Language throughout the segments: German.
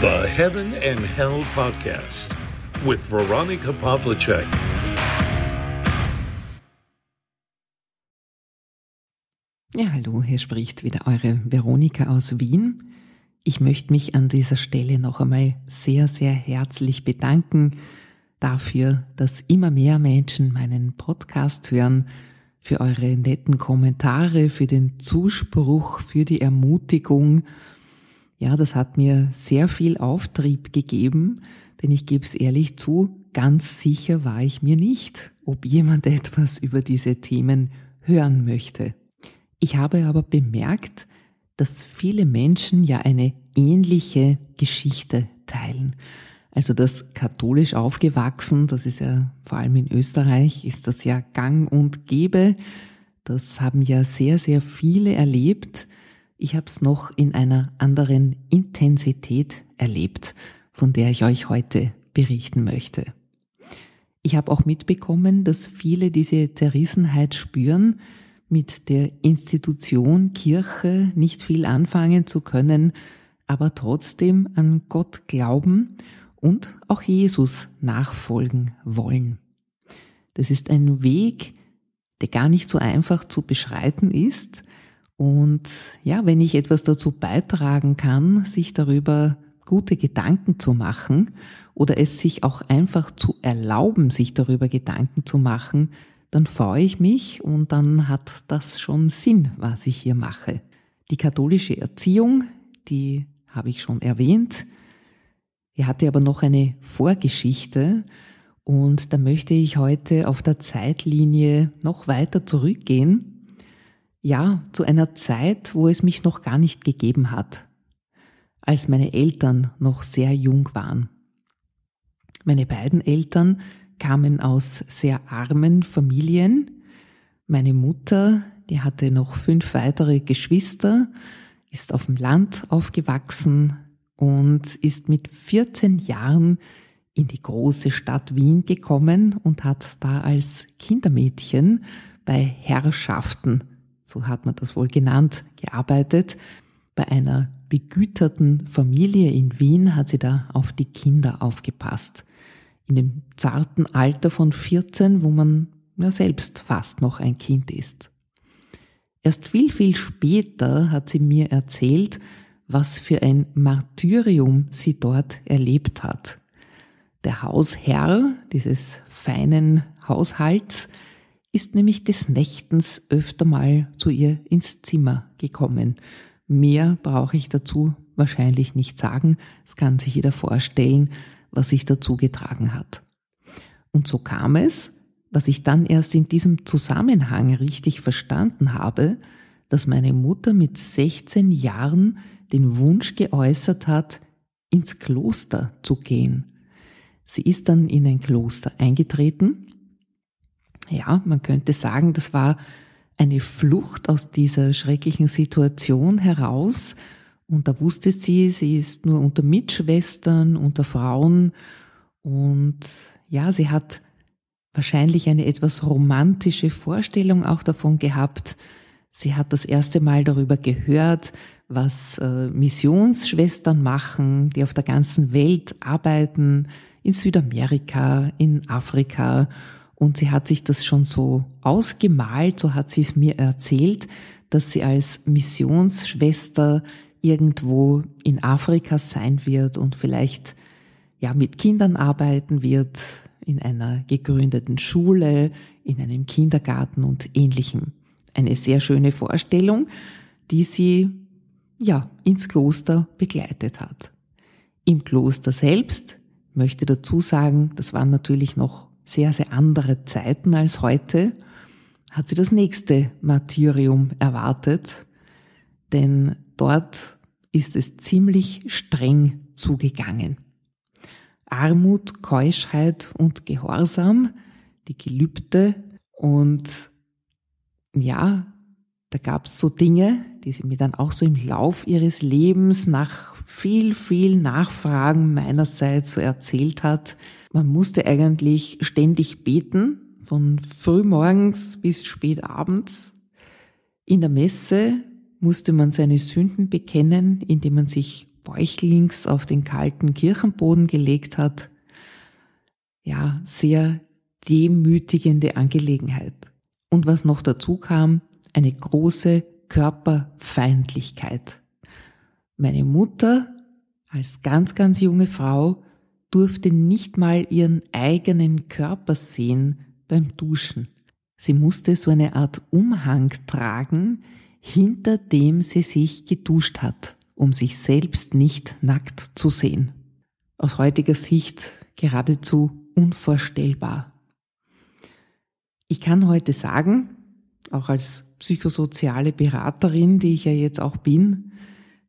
The Heaven and Hell Podcast with Veronica Pavlicek. Ja, hallo, hier spricht wieder eure Veronika aus Wien. Ich möchte mich an dieser Stelle noch einmal sehr, sehr herzlich bedanken dafür, dass immer mehr Menschen meinen Podcast hören, für eure netten Kommentare, für den Zuspruch, für die Ermutigung. Ja, das hat mir sehr viel Auftrieb gegeben, denn ich gebe es ehrlich zu, ganz sicher war ich mir nicht, ob jemand etwas über diese Themen hören möchte. Ich habe aber bemerkt, dass viele Menschen ja eine ähnliche Geschichte teilen. Also das katholisch aufgewachsen, das ist ja vor allem in Österreich, ist das ja gang und gäbe. Das haben ja sehr, sehr viele erlebt. Ich habe es noch in einer anderen Intensität erlebt, von der ich euch heute berichten möchte. Ich habe auch mitbekommen, dass viele diese Zerrissenheit spüren, mit der Institution Kirche nicht viel anfangen zu können, aber trotzdem an Gott glauben und auch Jesus nachfolgen wollen. Das ist ein Weg, der gar nicht so einfach zu beschreiten ist. Und ja, wenn ich etwas dazu beitragen kann, sich darüber gute Gedanken zu machen oder es sich auch einfach zu erlauben, sich darüber Gedanken zu machen, dann freue ich mich und dann hat das schon Sinn, was ich hier mache. Die katholische Erziehung, die habe ich schon erwähnt, die hatte aber noch eine Vorgeschichte und da möchte ich heute auf der Zeitlinie noch weiter zurückgehen. Ja, zu einer Zeit, wo es mich noch gar nicht gegeben hat, als meine Eltern noch sehr jung waren. Meine beiden Eltern kamen aus sehr armen Familien. Meine Mutter, die hatte noch fünf weitere Geschwister, ist auf dem Land aufgewachsen und ist mit 14 Jahren in die große Stadt Wien gekommen und hat da als Kindermädchen bei Herrschaften, so hat man das wohl genannt, gearbeitet. Bei einer begüterten Familie in Wien hat sie da auf die Kinder aufgepasst in dem zarten Alter von 14, wo man ja selbst fast noch ein Kind ist. Erst viel, viel später hat sie mir erzählt, was für ein Martyrium sie dort erlebt hat. Der Hausherr dieses feinen Haushalts ist nämlich des Nächtens öfter mal zu ihr ins Zimmer gekommen. Mehr brauche ich dazu wahrscheinlich nicht sagen, das kann sich jeder vorstellen, was sich dazu getragen hat. Und so kam es, was ich dann erst in diesem Zusammenhang richtig verstanden habe, dass meine Mutter mit 16 Jahren den Wunsch geäußert hat, ins Kloster zu gehen. Sie ist dann in ein Kloster eingetreten. Ja, man könnte sagen, das war eine Flucht aus dieser schrecklichen Situation heraus, und da wusste sie, sie ist nur unter Mitschwestern, unter Frauen. Und ja, sie hat wahrscheinlich eine etwas romantische Vorstellung auch davon gehabt. Sie hat das erste Mal darüber gehört, was äh, Missionsschwestern machen, die auf der ganzen Welt arbeiten, in Südamerika, in Afrika. Und sie hat sich das schon so ausgemalt, so hat sie es mir erzählt, dass sie als Missionsschwester irgendwo in Afrika sein wird und vielleicht ja mit Kindern arbeiten wird, in einer gegründeten Schule, in einem Kindergarten und ähnlichem. Eine sehr schöne Vorstellung, die sie ja ins Kloster begleitet hat. Im Kloster selbst möchte dazu sagen, das waren natürlich noch sehr, sehr andere Zeiten als heute, hat sie das nächste Martyrium erwartet, denn dort ist es ziemlich streng zugegangen. Armut, Keuschheit und Gehorsam, die Gelübde und ja, da gab es so Dinge, die sie mir dann auch so im Lauf ihres Lebens nach viel, viel Nachfragen meinerseits so erzählt hat. Man musste eigentlich ständig beten, von frühmorgens bis spät abends. In der Messe musste man seine Sünden bekennen, indem man sich bäuchlings auf den kalten Kirchenboden gelegt hat. Ja, sehr demütigende Angelegenheit. Und was noch dazu kam, eine große Körperfeindlichkeit. Meine Mutter als ganz, ganz junge Frau durfte nicht mal ihren eigenen Körper sehen beim Duschen. Sie musste so eine Art Umhang tragen, hinter dem sie sich geduscht hat, um sich selbst nicht nackt zu sehen. Aus heutiger Sicht geradezu unvorstellbar. Ich kann heute sagen, auch als psychosoziale Beraterin, die ich ja jetzt auch bin,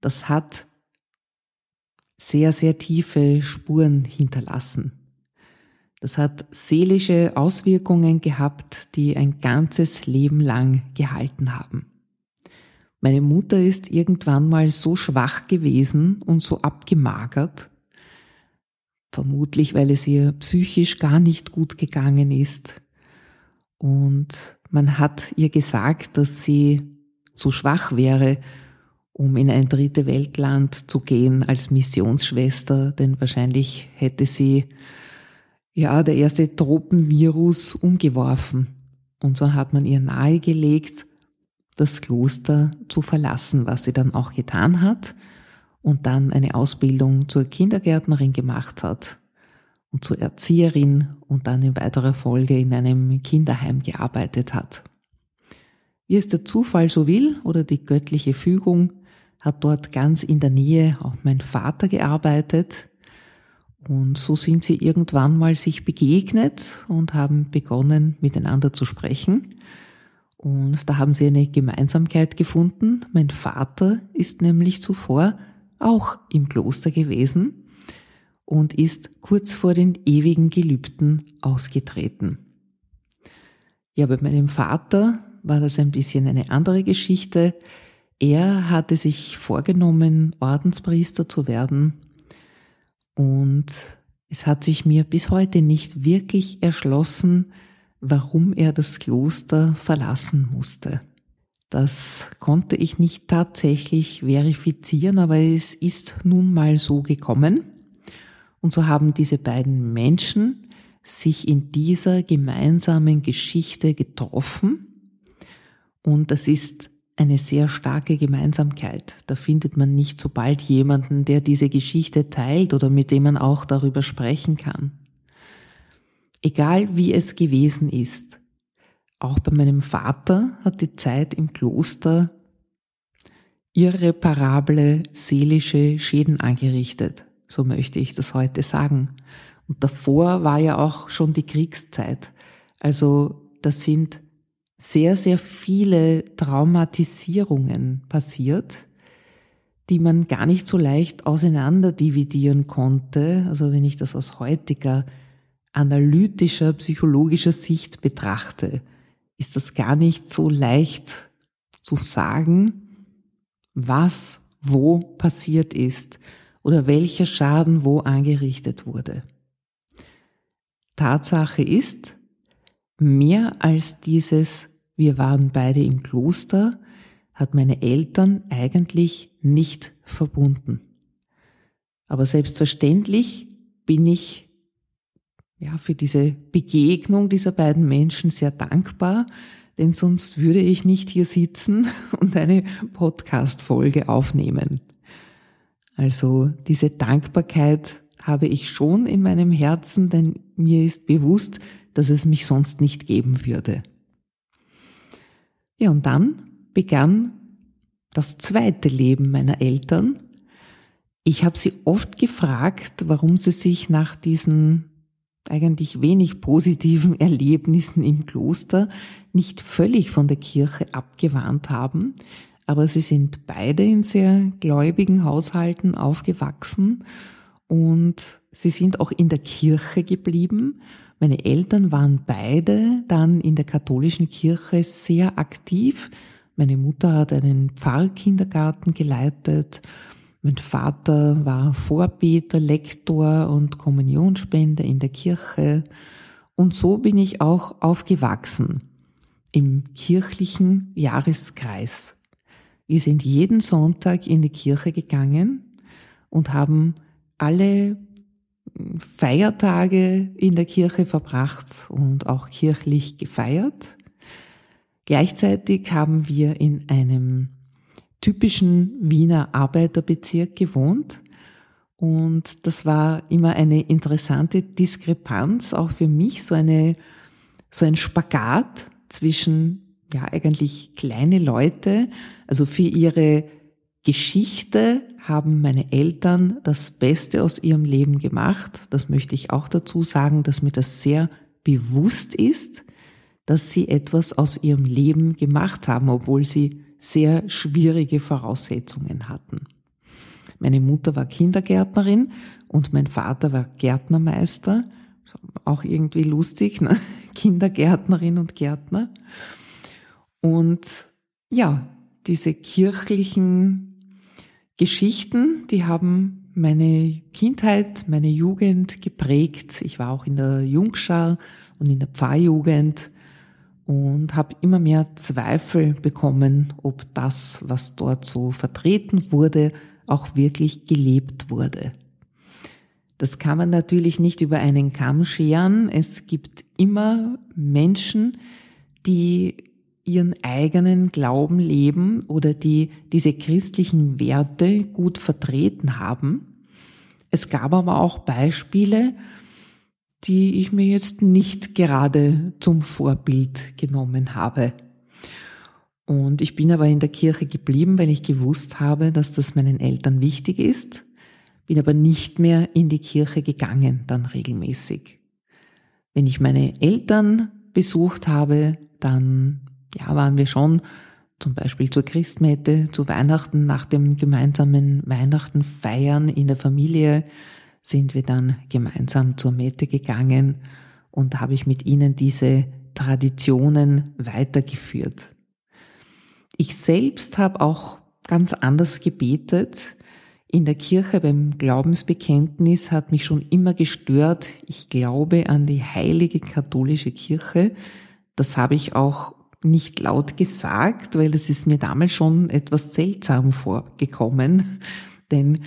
das hat sehr, sehr tiefe Spuren hinterlassen. Das hat seelische Auswirkungen gehabt, die ein ganzes Leben lang gehalten haben. Meine Mutter ist irgendwann mal so schwach gewesen und so abgemagert, vermutlich weil es ihr psychisch gar nicht gut gegangen ist. Und man hat ihr gesagt, dass sie zu schwach wäre, um in ein dritte Weltland zu gehen als Missionsschwester, denn wahrscheinlich hätte sie ja der erste Tropenvirus umgeworfen. Und so hat man ihr nahegelegt, das Kloster zu verlassen, was sie dann auch getan hat und dann eine Ausbildung zur Kindergärtnerin gemacht hat und zur Erzieherin und dann in weiterer Folge in einem Kinderheim gearbeitet hat. Wie es der Zufall so will oder die göttliche Fügung, hat dort ganz in der Nähe auch mein Vater gearbeitet. Und so sind sie irgendwann mal sich begegnet und haben begonnen, miteinander zu sprechen. Und da haben sie eine Gemeinsamkeit gefunden. Mein Vater ist nämlich zuvor auch im Kloster gewesen und ist kurz vor den ewigen Gelübden ausgetreten. Ja, bei meinem Vater war das ein bisschen eine andere Geschichte. Er hatte sich vorgenommen, Ordenspriester zu werden und es hat sich mir bis heute nicht wirklich erschlossen, warum er das Kloster verlassen musste. Das konnte ich nicht tatsächlich verifizieren, aber es ist nun mal so gekommen. Und so haben diese beiden Menschen sich in dieser gemeinsamen Geschichte getroffen. Und das ist eine sehr starke Gemeinsamkeit. Da findet man nicht so bald jemanden, der diese Geschichte teilt oder mit dem man auch darüber sprechen kann. Egal wie es gewesen ist, auch bei meinem Vater hat die Zeit im Kloster irreparable seelische Schäden angerichtet, so möchte ich das heute sagen. Und davor war ja auch schon die Kriegszeit. Also das sind sehr, sehr viele Traumatisierungen passiert, die man gar nicht so leicht auseinander dividieren konnte. Also wenn ich das aus heutiger analytischer, psychologischer Sicht betrachte, ist das gar nicht so leicht zu sagen, was wo passiert ist oder welcher Schaden wo angerichtet wurde. Tatsache ist, mehr als dieses wir waren beide im Kloster, hat meine Eltern eigentlich nicht verbunden. Aber selbstverständlich bin ich ja, für diese Begegnung dieser beiden Menschen sehr dankbar, denn sonst würde ich nicht hier sitzen und eine Podcast-Folge aufnehmen. Also diese Dankbarkeit habe ich schon in meinem Herzen, denn mir ist bewusst, dass es mich sonst nicht geben würde. Ja, und dann begann das zweite Leben meiner Eltern. Ich habe sie oft gefragt, warum sie sich nach diesen eigentlich wenig positiven Erlebnissen im Kloster nicht völlig von der Kirche abgewandt haben, aber sie sind beide in sehr gläubigen Haushalten aufgewachsen und sie sind auch in der Kirche geblieben meine Eltern waren beide dann in der katholischen Kirche sehr aktiv. Meine Mutter hat einen Pfarrkindergarten geleitet. Mein Vater war Vorbeter, Lektor und Kommunionspender in der Kirche. Und so bin ich auch aufgewachsen im kirchlichen Jahreskreis. Wir sind jeden Sonntag in die Kirche gegangen und haben alle Feiertage in der Kirche verbracht und auch kirchlich gefeiert. Gleichzeitig haben wir in einem typischen Wiener Arbeiterbezirk gewohnt. Und das war immer eine interessante Diskrepanz, auch für mich, so eine, so ein Spagat zwischen, ja, eigentlich kleine Leute, also für ihre Geschichte haben meine Eltern das Beste aus ihrem Leben gemacht. Das möchte ich auch dazu sagen, dass mir das sehr bewusst ist, dass sie etwas aus ihrem Leben gemacht haben, obwohl sie sehr schwierige Voraussetzungen hatten. Meine Mutter war Kindergärtnerin und mein Vater war Gärtnermeister. Auch irgendwie lustig, ne? Kindergärtnerin und Gärtner. Und ja, diese kirchlichen Geschichten, die haben meine Kindheit, meine Jugend geprägt. Ich war auch in der Jungschar und in der Pfarrjugend und habe immer mehr Zweifel bekommen, ob das, was dort so vertreten wurde, auch wirklich gelebt wurde. Das kann man natürlich nicht über einen Kamm scheren. Es gibt immer Menschen, die ihren eigenen Glauben leben oder die diese christlichen Werte gut vertreten haben. Es gab aber auch Beispiele, die ich mir jetzt nicht gerade zum Vorbild genommen habe. Und ich bin aber in der Kirche geblieben, weil ich gewusst habe, dass das meinen Eltern wichtig ist, bin aber nicht mehr in die Kirche gegangen, dann regelmäßig. Wenn ich meine Eltern besucht habe, dann ja, waren wir schon zum Beispiel zur Christmette, zu Weihnachten, nach dem gemeinsamen Weihnachten feiern in der Familie, sind wir dann gemeinsam zur Mette gegangen und habe ich mit ihnen diese Traditionen weitergeführt. Ich selbst habe auch ganz anders gebetet. In der Kirche beim Glaubensbekenntnis hat mich schon immer gestört, ich glaube an die heilige katholische Kirche. Das habe ich auch nicht laut gesagt, weil es ist mir damals schon etwas seltsam vorgekommen. Denn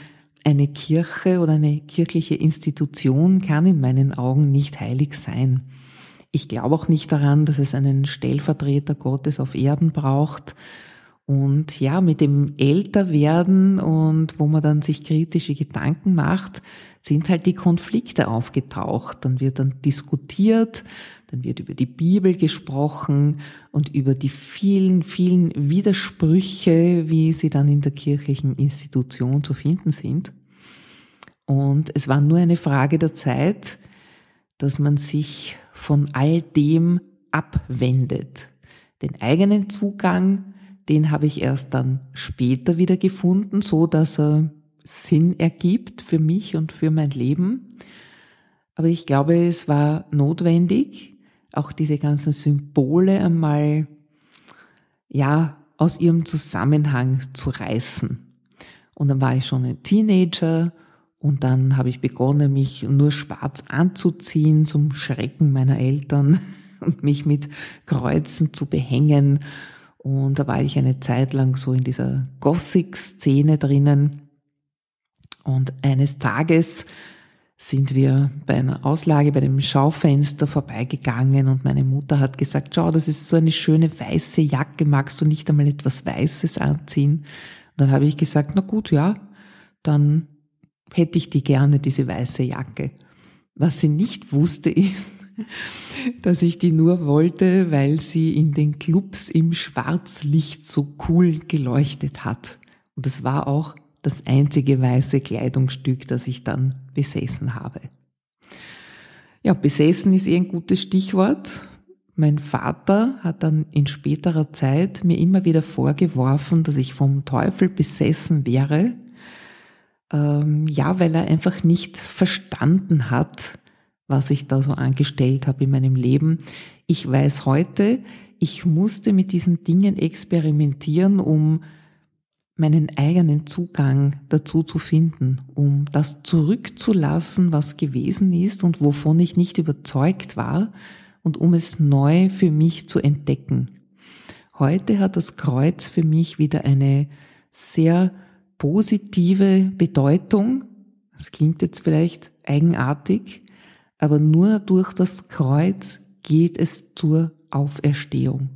eine Kirche oder eine kirchliche Institution kann in meinen Augen nicht heilig sein. Ich glaube auch nicht daran, dass es einen Stellvertreter Gottes auf Erden braucht. Und ja, mit dem Älterwerden und wo man dann sich kritische Gedanken macht, sind halt die Konflikte aufgetaucht. Dann wird dann diskutiert, dann wird über die Bibel gesprochen und über die vielen, vielen Widersprüche, wie sie dann in der kirchlichen Institution zu finden sind. Und es war nur eine Frage der Zeit, dass man sich von all dem abwendet. Den eigenen Zugang, den habe ich erst dann später wieder gefunden, so dass er Sinn ergibt für mich und für mein Leben. Aber ich glaube, es war notwendig, auch diese ganzen Symbole einmal, ja, aus ihrem Zusammenhang zu reißen. Und dann war ich schon ein Teenager und dann habe ich begonnen, mich nur schwarz anzuziehen zum Schrecken meiner Eltern und mich mit Kreuzen zu behängen. Und da war ich eine Zeit lang so in dieser Gothic-Szene drinnen. Und eines Tages sind wir bei einer Auslage bei dem Schaufenster vorbeigegangen und meine Mutter hat gesagt, schau, das ist so eine schöne weiße Jacke, magst du nicht einmal etwas Weißes anziehen? Und dann habe ich gesagt, na gut, ja, dann hätte ich die gerne, diese weiße Jacke. Was sie nicht wusste ist, dass ich die nur wollte, weil sie in den Clubs im Schwarzlicht so cool geleuchtet hat. Und es war auch das einzige weiße Kleidungsstück, das ich dann besessen habe. Ja, besessen ist eh ein gutes Stichwort. Mein Vater hat dann in späterer Zeit mir immer wieder vorgeworfen, dass ich vom Teufel besessen wäre. Ähm, ja, weil er einfach nicht verstanden hat, was ich da so angestellt habe in meinem Leben. Ich weiß heute, ich musste mit diesen Dingen experimentieren, um meinen eigenen Zugang dazu zu finden, um das zurückzulassen, was gewesen ist und wovon ich nicht überzeugt war und um es neu für mich zu entdecken. Heute hat das Kreuz für mich wieder eine sehr positive Bedeutung. Das klingt jetzt vielleicht eigenartig, aber nur durch das Kreuz geht es zur Auferstehung.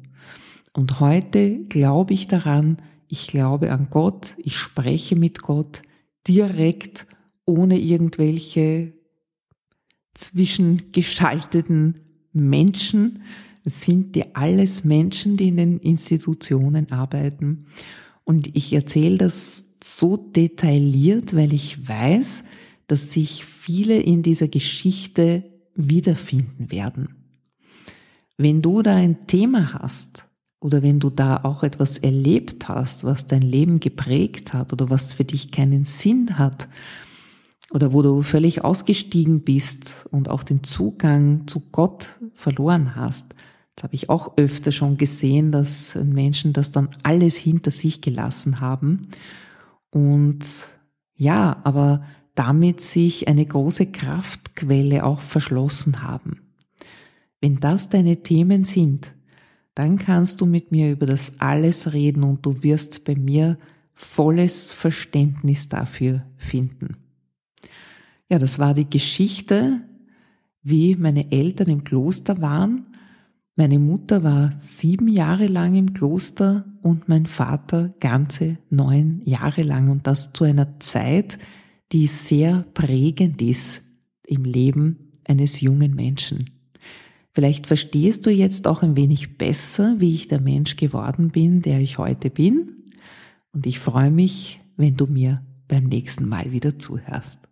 Und heute glaube ich daran, ich glaube an Gott, ich spreche mit Gott direkt, ohne irgendwelche zwischengeschalteten Menschen. Es sind die alles Menschen, die in den Institutionen arbeiten. Und ich erzähle das so detailliert, weil ich weiß, dass sich viele in dieser Geschichte wiederfinden werden. Wenn du da ein Thema hast oder wenn du da auch etwas erlebt hast, was dein Leben geprägt hat oder was für dich keinen Sinn hat oder wo du völlig ausgestiegen bist und auch den Zugang zu Gott verloren hast, das habe ich auch öfter schon gesehen, dass Menschen das dann alles hinter sich gelassen haben und ja, aber damit sich eine große Kraftquelle auch verschlossen haben. Wenn das deine Themen sind, dann kannst du mit mir über das alles reden und du wirst bei mir volles Verständnis dafür finden. Ja, das war die Geschichte, wie meine Eltern im Kloster waren. Meine Mutter war sieben Jahre lang im Kloster und mein Vater ganze neun Jahre lang und das zu einer Zeit, die sehr prägend ist im Leben eines jungen Menschen. Vielleicht verstehst du jetzt auch ein wenig besser, wie ich der Mensch geworden bin, der ich heute bin. Und ich freue mich, wenn du mir beim nächsten Mal wieder zuhörst.